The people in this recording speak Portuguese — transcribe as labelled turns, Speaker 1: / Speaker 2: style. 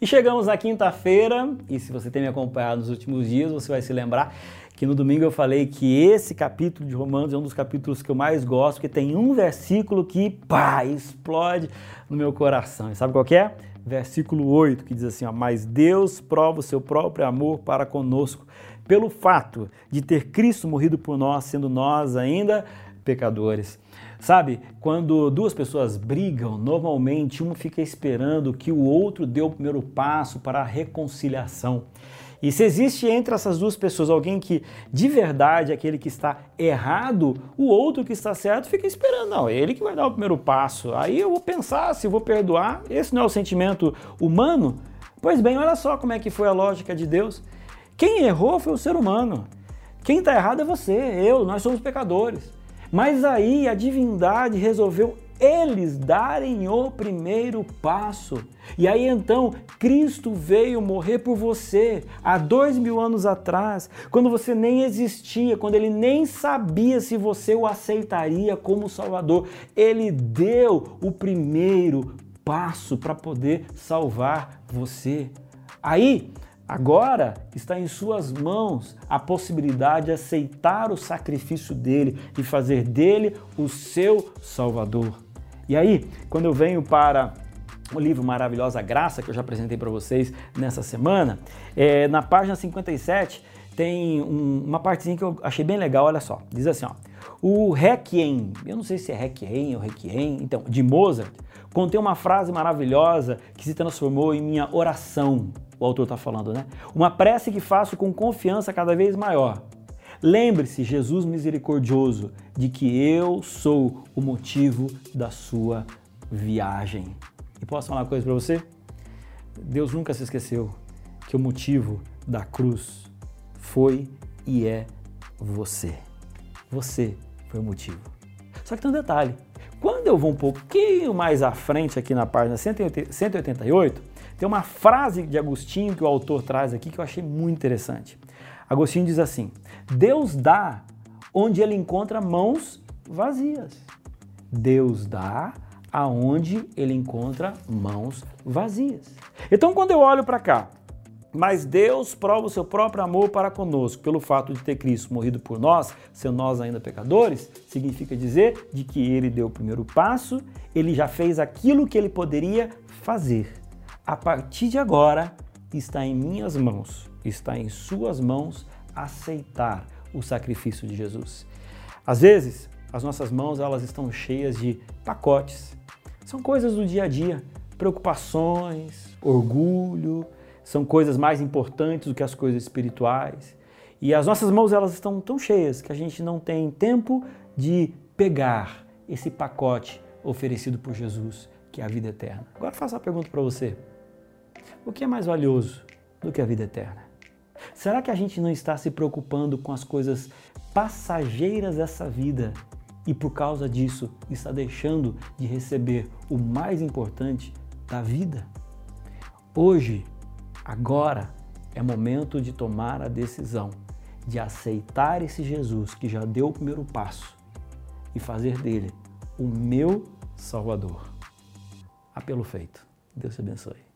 Speaker 1: E chegamos na quinta-feira, e se você tem me acompanhado nos últimos dias, você vai se lembrar que no domingo eu falei que esse capítulo de Romanos é um dos capítulos que eu mais gosto, porque tem um versículo que, pá, explode no meu coração. E sabe qual é? Versículo 8, que diz assim, ó, mas Deus prova o seu próprio amor para conosco, pelo fato de ter Cristo morrido por nós, sendo nós ainda pecadores. Sabe, quando duas pessoas brigam, normalmente um fica esperando que o outro dê o primeiro passo para a reconciliação. E se existe entre essas duas pessoas alguém que de verdade é aquele que está errado, o outro que está certo fica esperando, não, ele que vai dar o primeiro passo. Aí eu vou pensar se vou perdoar. Esse não é o sentimento humano? Pois bem, olha só como é que foi a lógica de Deus. Quem errou foi o ser humano. Quem está errado é você, eu, nós somos pecadores. Mas aí a divindade resolveu eles darem o primeiro passo. E aí então Cristo veio morrer por você há dois mil anos atrás, quando você nem existia, quando ele nem sabia se você o aceitaria como Salvador. Ele deu o primeiro passo para poder salvar você. Aí Agora está em suas mãos a possibilidade de aceitar o sacrifício dele e fazer dele o seu Salvador. E aí, quando eu venho para o livro Maravilhosa Graça, que eu já apresentei para vocês nessa semana, é, na página 57 tem um, uma partezinha que eu achei bem legal, olha só. Diz assim, ó, o Requiem, eu não sei se é Requiem ou Requiem, então, de Mozart, contém uma frase maravilhosa que se transformou em minha oração o autor está falando, né? Uma prece que faço com confiança cada vez maior. Lembre-se, Jesus misericordioso, de que eu sou o motivo da sua viagem. E posso falar uma coisa para você? Deus nunca se esqueceu que o motivo da cruz foi e é você. Você foi o motivo. Só que tem um detalhe. Quando eu vou um pouquinho mais à frente aqui na página 188, tem uma frase de Agostinho que o autor traz aqui que eu achei muito interessante. Agostinho diz assim: Deus dá onde ele encontra mãos vazias. Deus dá aonde ele encontra mãos vazias. Então, quando eu olho para cá, mas Deus prova o seu próprio amor para conosco pelo fato de ter Cristo morrido por nós, sendo nós ainda pecadores, significa dizer de que ele deu o primeiro passo, ele já fez aquilo que ele poderia fazer a partir de agora está em minhas mãos, está em suas mãos aceitar o sacrifício de Jesus. Às vezes, as nossas mãos elas estão cheias de pacotes. São coisas do dia a dia, preocupações, orgulho, são coisas mais importantes do que as coisas espirituais. E as nossas mãos elas estão tão cheias que a gente não tem tempo de pegar esse pacote oferecido por Jesus, que é a vida eterna. Agora faço a pergunta para você. O que é mais valioso do que a vida eterna? Será que a gente não está se preocupando com as coisas passageiras dessa vida e por causa disso está deixando de receber o mais importante da vida? Hoje, agora, é momento de tomar a decisão de aceitar esse Jesus que já deu o primeiro passo e fazer dele o meu Salvador. Apelo feito. Deus te abençoe.